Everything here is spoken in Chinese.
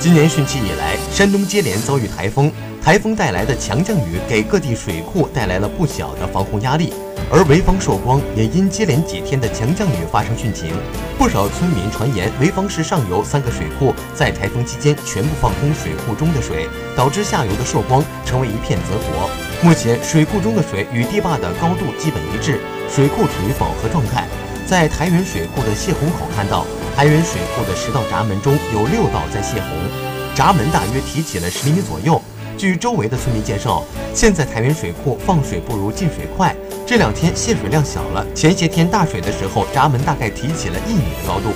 今年汛期以来，山东接连遭遇台风，台风带来的强降雨给各地水库带来了不小的防洪压力。而潍坊寿光也因接连几天的强降雨发生汛情，不少村民传言潍坊市上游三个水库在台风期间全部放空水库中的水，导致下游的寿光成为一片泽国。目前水库中的水与堤坝的高度基本一致，水库处于饱和状态。在台原水库的泄洪口看到，台原水库的十道闸门中有六道在泄洪，闸门大约提起了十厘米左右。据周围的村民介绍，现在台原水库放水不如进水快。这两天泄水量小了，前些天大水的时候，闸门大概提起了一米的高度。